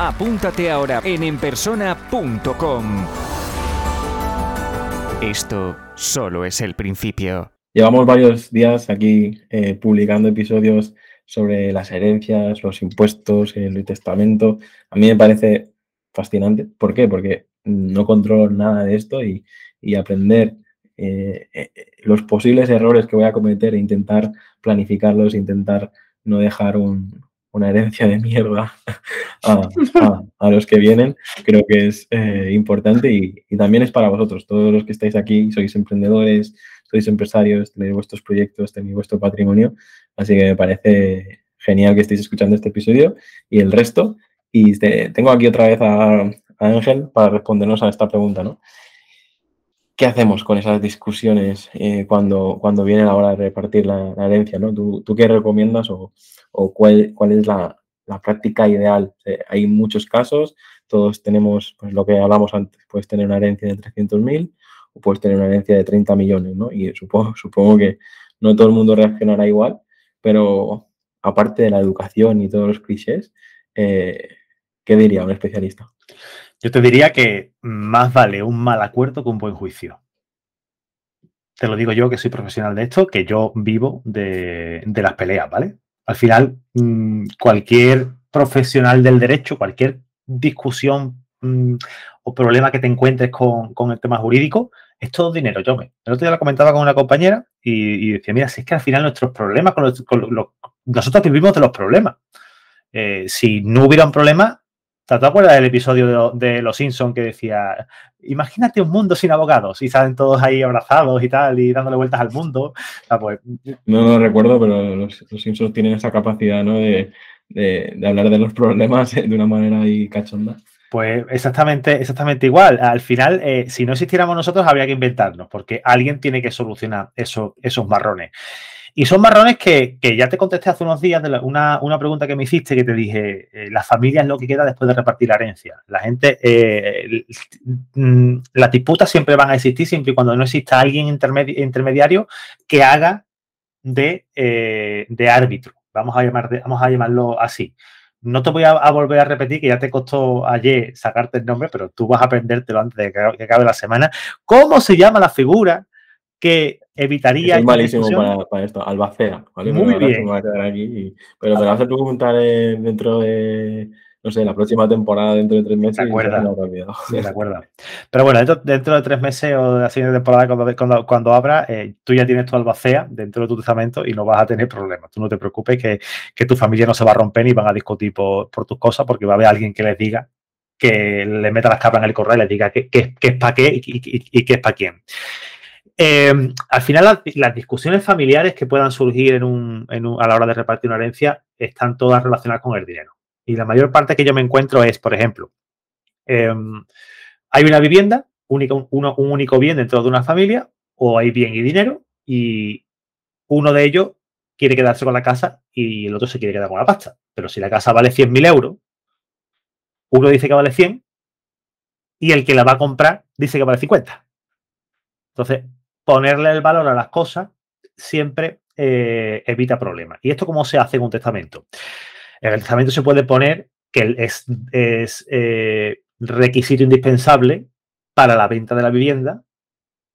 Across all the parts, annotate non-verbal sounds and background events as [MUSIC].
apúntate ahora en enpersona.com. Esto solo es el principio. Llevamos varios días aquí eh, publicando episodios sobre las herencias, los impuestos, el testamento. A mí me parece fascinante. ¿Por qué? Porque no controlo nada de esto y, aprender eh, eh, los posibles errores que voy a cometer e intentar planificarlos, intentar no dejar una herencia de mierda [LAUGHS] a, los que vienen, creo que es eh, importante y, también es para vosotros, todos los que estáis aquí, sois emprendedores, sois empresarios, tenéis vuestros proyectos, tenéis vuestro patrimonio, así que me parece genial que estéis escuchando este episodio y el resto. Y tengo aquí otra vez a, Ángel para respondernos a esta pregunta, ¿no? ¿Qué hacemos con esas discusiones eh, cuando, cuando viene la hora de repartir la, herencia? ¿no? ¿Tú, qué recomiendas o, cuál, cuál, es la, práctica ideal? Hay muchos casos, todos tenemos pues, lo que hablamos antes, puedes tener una herencia de 300.000 o puedes tener una herencia de 30 millones, ¿no? Y supongo, [LAUGHS] supongo que no todo el mundo reaccionará igual, pero aparte de la educación y todos los clichés, eh, ¿qué diría un especialista? Yo te diría que más vale un mal acuerdo que un buen juicio. Te lo digo yo que soy profesional de esto, que yo vivo de, las peleas, ¿vale? Al final, mm, cualquier profesional del derecho, cualquier discusión mm, o problema que te encuentres con, el tema jurídico, es todo dinero. Yo me, el otro día lo comentaba con una compañera y, decía, mira, si es que al final nuestros problemas, con, nosotros vivimos de los problemas. Eh, si no hubiera un problema, ¿Te acuerdas del episodio de, Los Simpsons que decía, imagínate un mundo sin abogados y salen todos ahí abrazados y tal y dándole vueltas al mundo? Pues, no lo recuerdo, pero los, Simpsons tienen esa capacidad ¿no? de, hablar de los problemas de una manera ahí cachonda. Pues exactamente, exactamente igual. Al final, eh, si no existiéramos nosotros, habría que inventarnos, porque alguien tiene que solucionar esos marrones. Y son marrones que, ya te contesté hace unos días de una, pregunta que me hiciste que te dije, eh, la familia es lo que queda después de repartir la herencia. La gente, eh, mm, las disputas siempre van a existir siempre y cuando no exista alguien intermediario que haga eh, de, árbitro. Vamos a, llamar, vamos a llamarlo así. No te voy a, volver a repetir, que ya te costó ayer sacarte el nombre, pero tú vas a aprendértelo antes de que acabe la semana. ¿Cómo se llama la figura que evitaría. Es malísimo para, esto, albacea. Muy bien. pero te vas a preguntar dentro de, no sé, la próxima temporada, dentro de tres meses. De acuerdo. de acuerdo. Pero bueno, dentro, de tres meses o de la siguiente temporada, cuando, cuando, abra, eh, tú ya tienes tu albacea dentro de tu testamento y no vas a tener problemas. Tú no te preocupes que, que tu familia no se va a romper ni van a discutir por, tus cosas porque va a haber alguien que les diga que le meta las capas en el correo y les diga qué es para qué y, y qué es para quién. Eh, al final, las, discusiones familiares que puedan surgir a la hora de repartir una herencia están todas relacionadas con el dinero. Y la mayor parte que yo me encuentro es, por ejemplo, em, hay una vivienda, un, único bien dentro de una familia, o hay bien y dinero, y uno de ellos quiere quedarse con la casa y el otro se quiere quedar con la pasta. Pero si la casa vale 100.000 euros, uno dice que vale 100 y el que la va a comprar dice que vale 50. Entonces, ponerle el valor a las cosas siempre eh, evita problemas. ¿Y esto cómo se hace en un testamento? En el testamento se puede poner que es, eh, requisito indispensable para la venta de la vivienda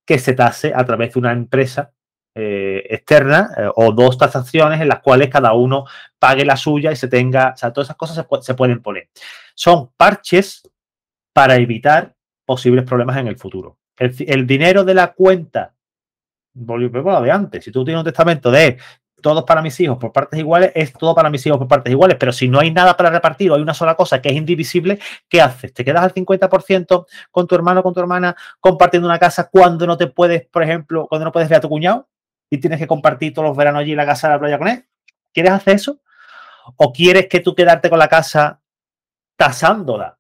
que se tase a través de una empresa eh, externa o dos tasaciones en las cuales cada uno pague la suya y se tenga, o sea, todas esas cosas se, se pueden poner. Son parches para evitar posibles problemas en el futuro. el dinero de la cuenta volvemos a lo de antes. Si tú tienes un testamento de todos para mis hijos por partes iguales, es todo para mis hijos por partes iguales. Pero si no hay nada para repartir o hay una sola cosa que es indivisible, ¿qué haces? ¿Te quedas al 50% con tu hermano o con tu hermana compartiendo una casa cuando no te puedes, por ejemplo, cuando no puedes ver a tu cuñado y tienes que compartir todos los veranos allí la casa de la playa con él? ¿Quieres hacer eso? ¿O quieres que tú quedarte con la casa tasándola?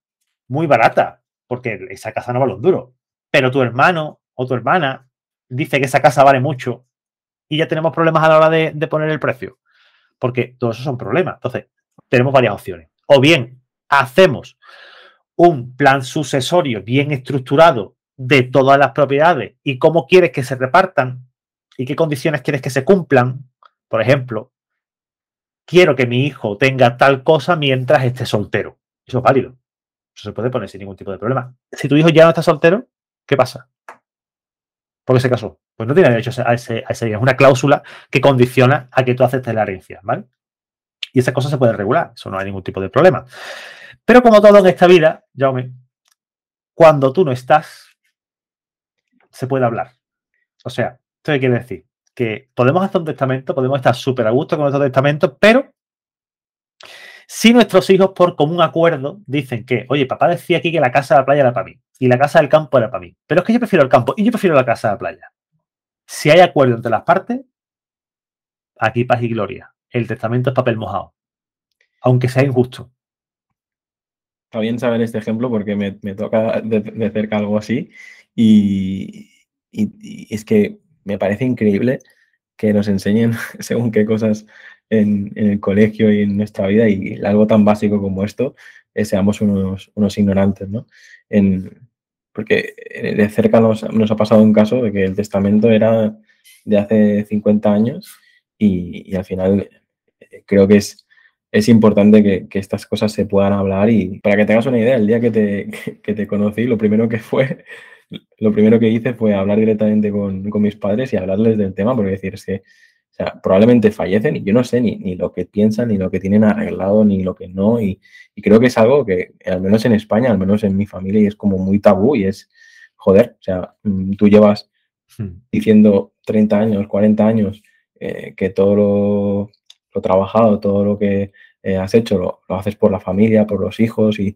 Muy barata. porque esa casa no vale un duro. Pero tu hermano o tu hermana dice que esa casa vale mucho y ya tenemos problemas a la hora de, poner el precio. Porque todos esos son problemas. Entonces, tenemos varias opciones. O bien hacemos un plan sucesorio bien estructurado de todas las propiedades y cómo quieres que se repartan y qué condiciones quieres que se cumplan. Por ejemplo, quiero que mi hijo tenga tal cosa mientras esté soltero. Eso es válido. Eso se puede poner sin ningún tipo de problema. Si tu hijo ya no está soltero, ¿qué pasa? ¿Por qué se casó? Pues no tiene derecho a ese, a ese Es una cláusula que condiciona a que tú aceptes la herencia, ¿vale? Y esa cosa se puede regular. Eso no hay ningún tipo de problema. Pero como todo en esta vida, Jaume, cuando tú no estás, se puede hablar. O sea, ¿esto quiere decir? Que podemos hacer un testamento, podemos estar súper a gusto con nuestro testamento, pero si nuestros hijos, por común acuerdo, dicen que, oye, papá decía aquí que la casa de la playa era para mí y la casa del campo era para mí, pero es que yo prefiero el campo y yo prefiero la casa de la playa. Si hay acuerdo entre las partes, aquí paz y gloria. El testamento es papel mojado, aunque sea injusto. Está bien saber este ejemplo porque me, toca de, cerca algo así y, es que me parece increíble que nos enseñen [LAUGHS] según qué cosas en, el colegio y en nuestra vida y algo tan básico como esto, eh, seamos unos, unos, ignorantes, ¿no? En, porque de cerca nos, ha pasado un caso de que el testamento era de hace 50 años y, y al final eh, creo que es es importante que, estas cosas se puedan hablar y para que tengas una idea, el día que te, [LAUGHS] te conocí, lo primero que fue, lo primero que hice fue hablar directamente con, mis padres y hablarles del tema, porque decir, o sea, probablemente fallecen y yo no sé ni, ni, lo que piensan, ni lo que tienen arreglado, ni lo que no, y, creo que es algo que, al menos en España, al menos en mi familia, y es como muy tabú y es, joder, o sea, mm, tú llevas hmm. diciendo 30 años, 40 años, eh, que todo lo, lo trabajado, todo lo que eh, has hecho, lo, haces por la familia, por los hijos y,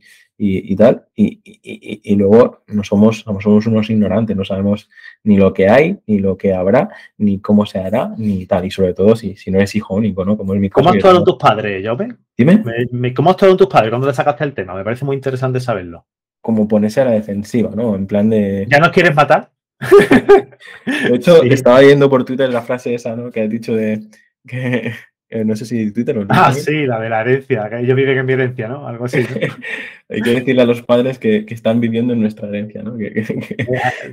tal, y, luego no somos, somos unos ignorantes, no sabemos ni lo que hay, ni lo que habrá, ni cómo se hará, ni tal, y sobre todo si, si no eres hijo único, ¿no? Como ¿Cómo actuaron tus padres, Jove? Dime. ¿Cómo actuaron tus padres cuando le sacaste el tema? Me parece muy interesante saberlo. Como ponerse a la defensiva, ¿no? En plan de... ¿Ya nos quieres matar? [LAUGHS] de hecho, [LAUGHS] estaba viendo por Twitter la frase esa, ¿no? Que has dicho de que eh, no sé si Twitter o Ah, sí, la de la herencia, que ellos viven en mi herencia, ¿no? Algo así. [LAUGHS] Hay que decirle a los padres que, están viviendo en nuestra herencia, ¿no?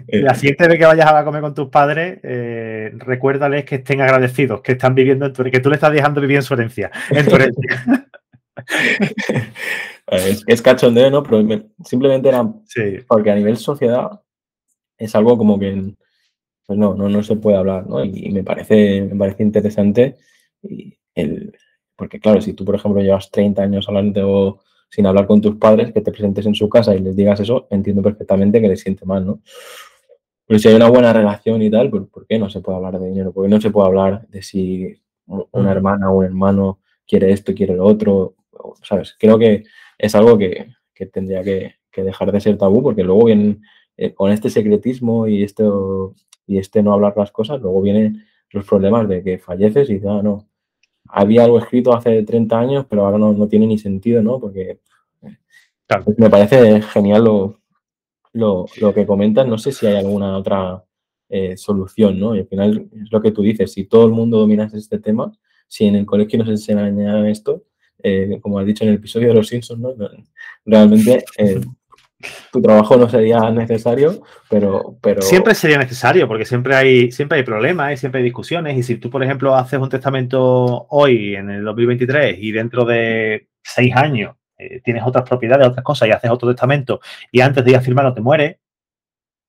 la, siguiente vez que vayas a comer con tus padres, eh, recuérdales que estén agradecidos, que están viviendo en tu que tú le estás dejando vivir en su herencia. En tu herencia. [LAUGHS] [LAUGHS] es, cachondeo, ¿no? Pero simplemente era sí. porque a nivel sociedad es algo como que pues no, no, no se puede hablar, ¿no? Y, me parece, me parece interesante. Y, porque claro, si tú, por ejemplo, llevas 30 años hablando sin hablar con tus padres, que te presentes en su casa y les digas eso, entiendo perfectamente que les siente mal, ¿no? Pero si hay una buena relación y tal, pues ¿por qué no se puede hablar de dinero? ¿Por qué no se puede hablar de si una hermana o un hermano quiere esto, quiere lo otro? ¿Sabes? Creo que es algo que, tendría que, dejar de ser tabú, porque luego vienen eh, con este secretismo y, esto, y este no hablar las cosas, luego vienen los problemas de que falleces y dices, ah, no, había algo escrito hace 30 años, pero ahora no, tiene ni sentido, ¿no? Porque pues me parece genial lo, lo, que comentas. No sé si hay alguna otra eh, solución, ¿no? Y al final es lo que tú dices, si todo el mundo dominase este tema, si en el colegio nos enseñan esto, eh, como has dicho en el episodio de Los Simpsons, ¿no? Realmente eh, tu trabajo no sería necesario, pero, pero... Siempre sería necesario, porque siempre hay, siempre hay problemas y siempre hay discusiones. Y si tú, por ejemplo, haces un testamento hoy, en el 2023, y dentro de seis años eh, tienes otras propiedades, otras cosas, y haces otro testamento, y antes de ir a firmarlo te mueres,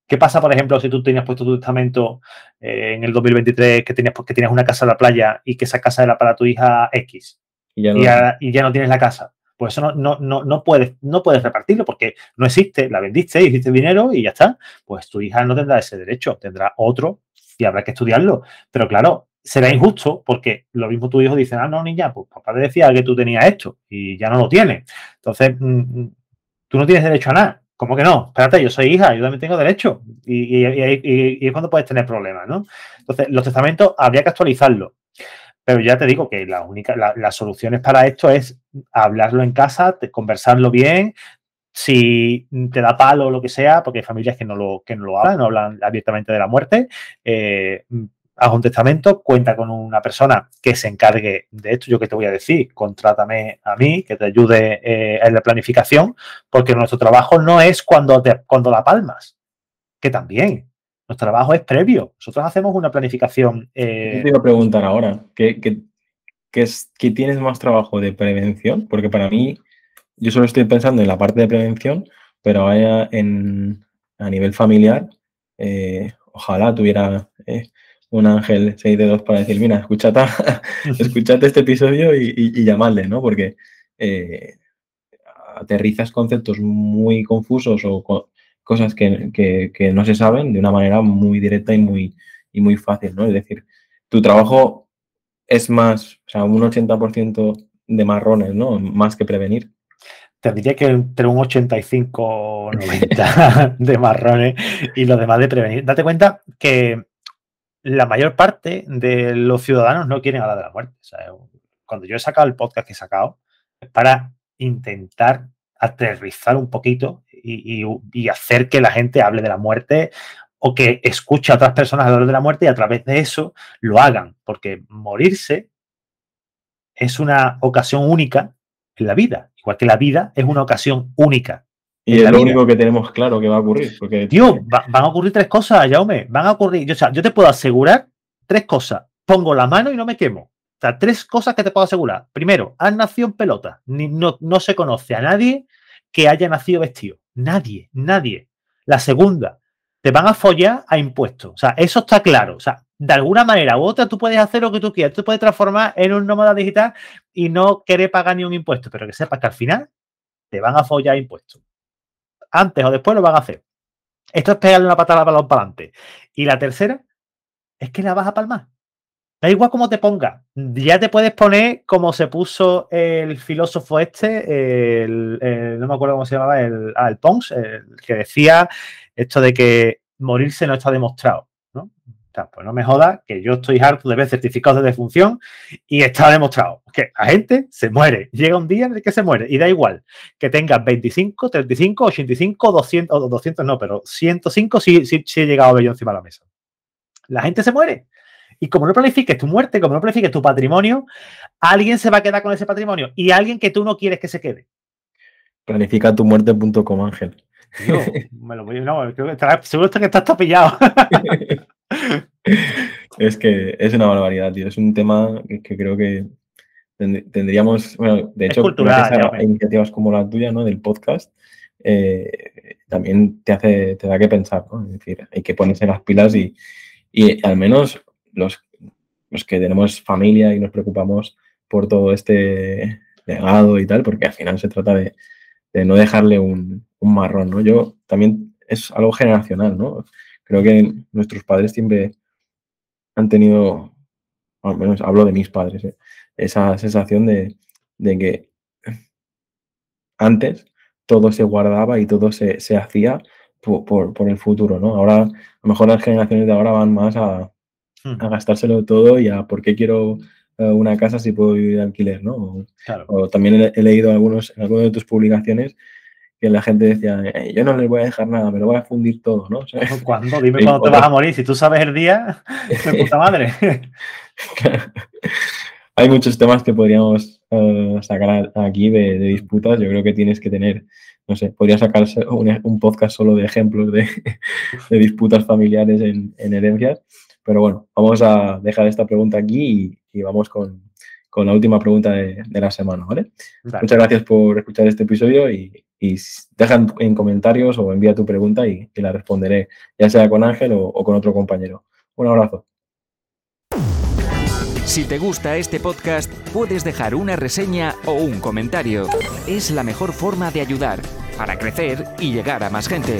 ¿Qué pasa, por ejemplo, si tú tenías puesto tu testamento eh, en el 2023 que tenías, que tienes una casa en la playa y que esa casa era para tu hija X y ya no tienes la casa? Pues eso no, no, no, puedes, no puedes repartirlo porque no existe, la vendiste, hiciste dinero y ya está. Pues tu hija no tendrá ese derecho, tendrá otro y habrá que estudiarlo. Pero claro, será injusto porque lo mismo tu hijo dice, ah, no, niña, pues papá te decía que tú tenías esto y ya no lo tienes. Entonces, mm, mm, tú no tienes derecho a nada. ¿Cómo que no? Espérate, yo soy hija, yo también tengo derecho. Y, y es cuando puedes tener problemas, ¿no? Entonces, los testamentos habría que actualizarlos. Pero ya te digo que la única, las soluciones para esto es hablarlo en casa, conversarlo bien, si te da palo o lo que sea, porque hay familias que no lo, que no lo hablan, no hablan abiertamente de la muerte, eh, haz un testamento, cuenta con una persona que se encargue de esto. Yo que te voy a decir, contrátame a mí, que te ayude eh, en la planificación, porque nuestro trabajo no es cuando, cuando la palmas, que también. Nuestro trabajo es previo. Nosotros hacemos una planificación. Eh... te iba a preguntar ahora, ¿qué, qué, es, ¿qué tienes más trabajo de prevención? Porque para mí, yo solo estoy pensando en la parte de prevención, pero a nivel familiar, eh, ojalá tuviera eh, un ángel 6 de 2 para decir, mira, escúchate, [LAUGHS] escúchate este episodio y, llamadle, ¿no? Porque eh, aterrizas conceptos muy confusos o cosas que, no se saben de una manera muy directa y muy, y muy fácil, ¿no? Es decir, tu trabajo es más, o sea, un 80% de marrones, ¿no? Más que prevenir. Te diría que entre un 85 90 [LAUGHS] de marrones y lo demás de prevenir. Date cuenta que la mayor parte de los ciudadanos no quieren hablar de la muerte. cuando yo he sacado el podcast que he sacado, es para intentar aterrizar un poquito y, hacer que la gente hable de la muerte o que escuche a otras personas hablar de la muerte y a través de eso lo hagan. Porque morirse es una ocasión única en la vida, igual que la vida es una ocasión única y es lo único que tenemos claro que va a ocurrir. Porque... Tío, van a ocurrir tres cosas, Jaume. Van a ocurrir. Yo, o sea, yo te puedo asegurar tres cosas. Pongo la mano y no me quemo. O sea, tres cosas que te puedo asegurar. Primero, has nacido en pelota. Ni, no, no se conoce a nadie que haya nacido vestido. Nadie, nadie. La segunda, te van a follar a impuestos. O sea, eso está claro. O sea, de alguna manera u otra tú puedes hacer lo que tú quieras. Tú puedes transformar en un nómada digital y no querer pagar ni un impuesto, pero que sepas que al final te van a follar a impuestos antes o después lo van a hacer. Esto es pegarle una patada al balón para adelante. Y la tercera es que la vas a palmar. Da igual cómo te ponga. Ya te puedes poner como se puso el filósofo este, el, no me acuerdo cómo se llamaba, el, ah, Pons, el que decía esto de que morirse no está demostrado. ¿no? pues no me joda que yo estoy harto de ver certificados de defunción y está demostrado que la gente se muere. Llega un día en el que se muere y da igual que tengas 25, 35, 85, 200, o 200 no, pero 105 sí, sí, sí he llegado a ver yo encima de la mesa. La gente se muere. Y como no planifiques tu muerte, como no planifiques tu patrimonio, alguien se va a quedar con ese patrimonio y alguien que tú no quieres que se quede. Planifica tu muerte.com, Ángel. [LAUGHS] me lo voy, no, seguro que estás tapillado. [LAUGHS] es que es una barbaridad, tío. Es un tema que creo que tendríamos, bueno, de hecho, cultural, iniciativas como la tuya, ¿no? Del podcast, eh, también te hace, te da que pensar, ¿no? Es decir, hay que ponerse las pilas y, al menos los, los que tenemos familia y nos preocupamos por todo este legado y tal, porque al final se trata de, no dejarle un, un marrón, ¿no? Yo también es algo generacional, ¿no? Creo que nuestros padres siempre han tenido, al menos hablo de mis padres, ¿eh? esa sensación de, que antes todo se guardaba y todo se, hacía por, el futuro, ¿no? Ahora, a lo mejor las generaciones de ahora van más a, hmm. gastárselo todo y a por qué quiero eh, una casa si puedo vivir de alquiler, ¿no? O, también he, leído algunos, en algunas de tus publicaciones que la gente decía, eh, yo no les voy a dejar nada, me lo voy a fundir todo, ¿no? [LAUGHS] ¿Cuándo? Dime cuándo te vas a morir. Si tú sabes el día, [LAUGHS] de puta madre. [LAUGHS] Hay muchos temas que podríamos eh, sacar aquí de, disputas. Yo creo que tienes que tener, no sé, podría sacarse un, podcast solo de ejemplos de, disputas familiares en, herencias. Pero bueno, vamos a dejar esta pregunta aquí y vamos con, con la última pregunta de, la semana, ¿vale? Muchas gracias por escuchar este episodio y, y deja en comentarios o envía tu pregunta y, la responderé, ya sea con Ángel o, o con otro compañero. Un abrazo. Si te gusta este podcast, puedes dejar una reseña o un comentario. Es la mejor forma de ayudar para crecer y llegar a más gente.